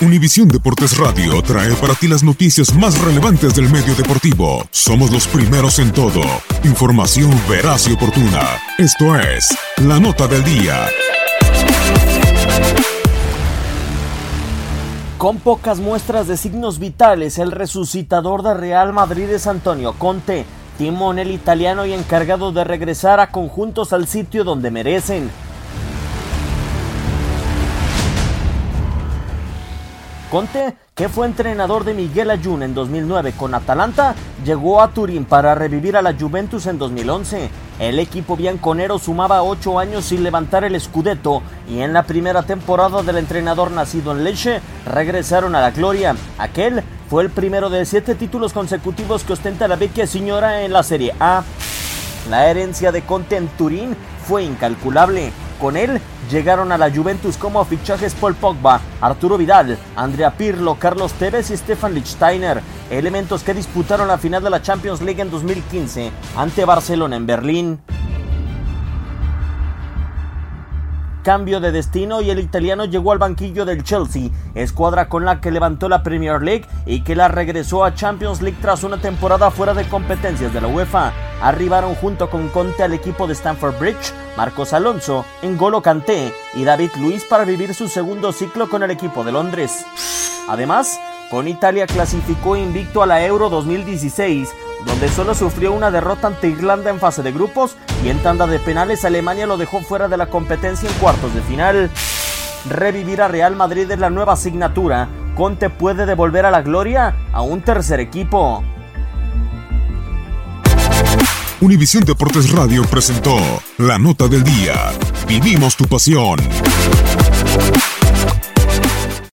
Univisión Deportes Radio trae para ti las noticias más relevantes del medio deportivo. Somos los primeros en todo. Información veraz y oportuna. Esto es La Nota del Día. Con pocas muestras de signos vitales, el resucitador de Real Madrid es Antonio Conte, timón el italiano y encargado de regresar a conjuntos al sitio donde merecen. Conte, que fue entrenador de Miguel Ayun en 2009 con Atalanta, llegó a Turín para revivir a la Juventus en 2011. El equipo bianconero sumaba ocho años sin levantar el Scudetto y en la primera temporada del entrenador nacido en Lecce regresaron a la gloria. Aquel fue el primero de siete títulos consecutivos que ostenta la vecchia señora en la Serie A. La herencia de Conte en Turín fue incalculable. Con él llegaron a la Juventus como fichajes Paul Pogba, Arturo Vidal, Andrea Pirlo, Carlos Tevez y Stefan Lichtsteiner, elementos que disputaron la final de la Champions League en 2015 ante Barcelona en Berlín. Cambio de destino y el italiano llegó al banquillo del Chelsea, escuadra con la que levantó la Premier League y que la regresó a Champions League tras una temporada fuera de competencias de la UEFA. Arribaron junto con Conte al equipo de Stamford Bridge, Marcos Alonso, N'Golo Kanté y David Luiz para vivir su segundo ciclo con el equipo de Londres. Además, con Italia clasificó invicto a la Euro 2016 donde solo sufrió una derrota ante Irlanda en fase de grupos y en tanda de penales Alemania lo dejó fuera de la competencia en cuartos de final. Revivir a Real Madrid es la nueva asignatura. Conte puede devolver a la gloria a un tercer equipo. Univisión Deportes Radio presentó la nota del día. Vivimos tu pasión.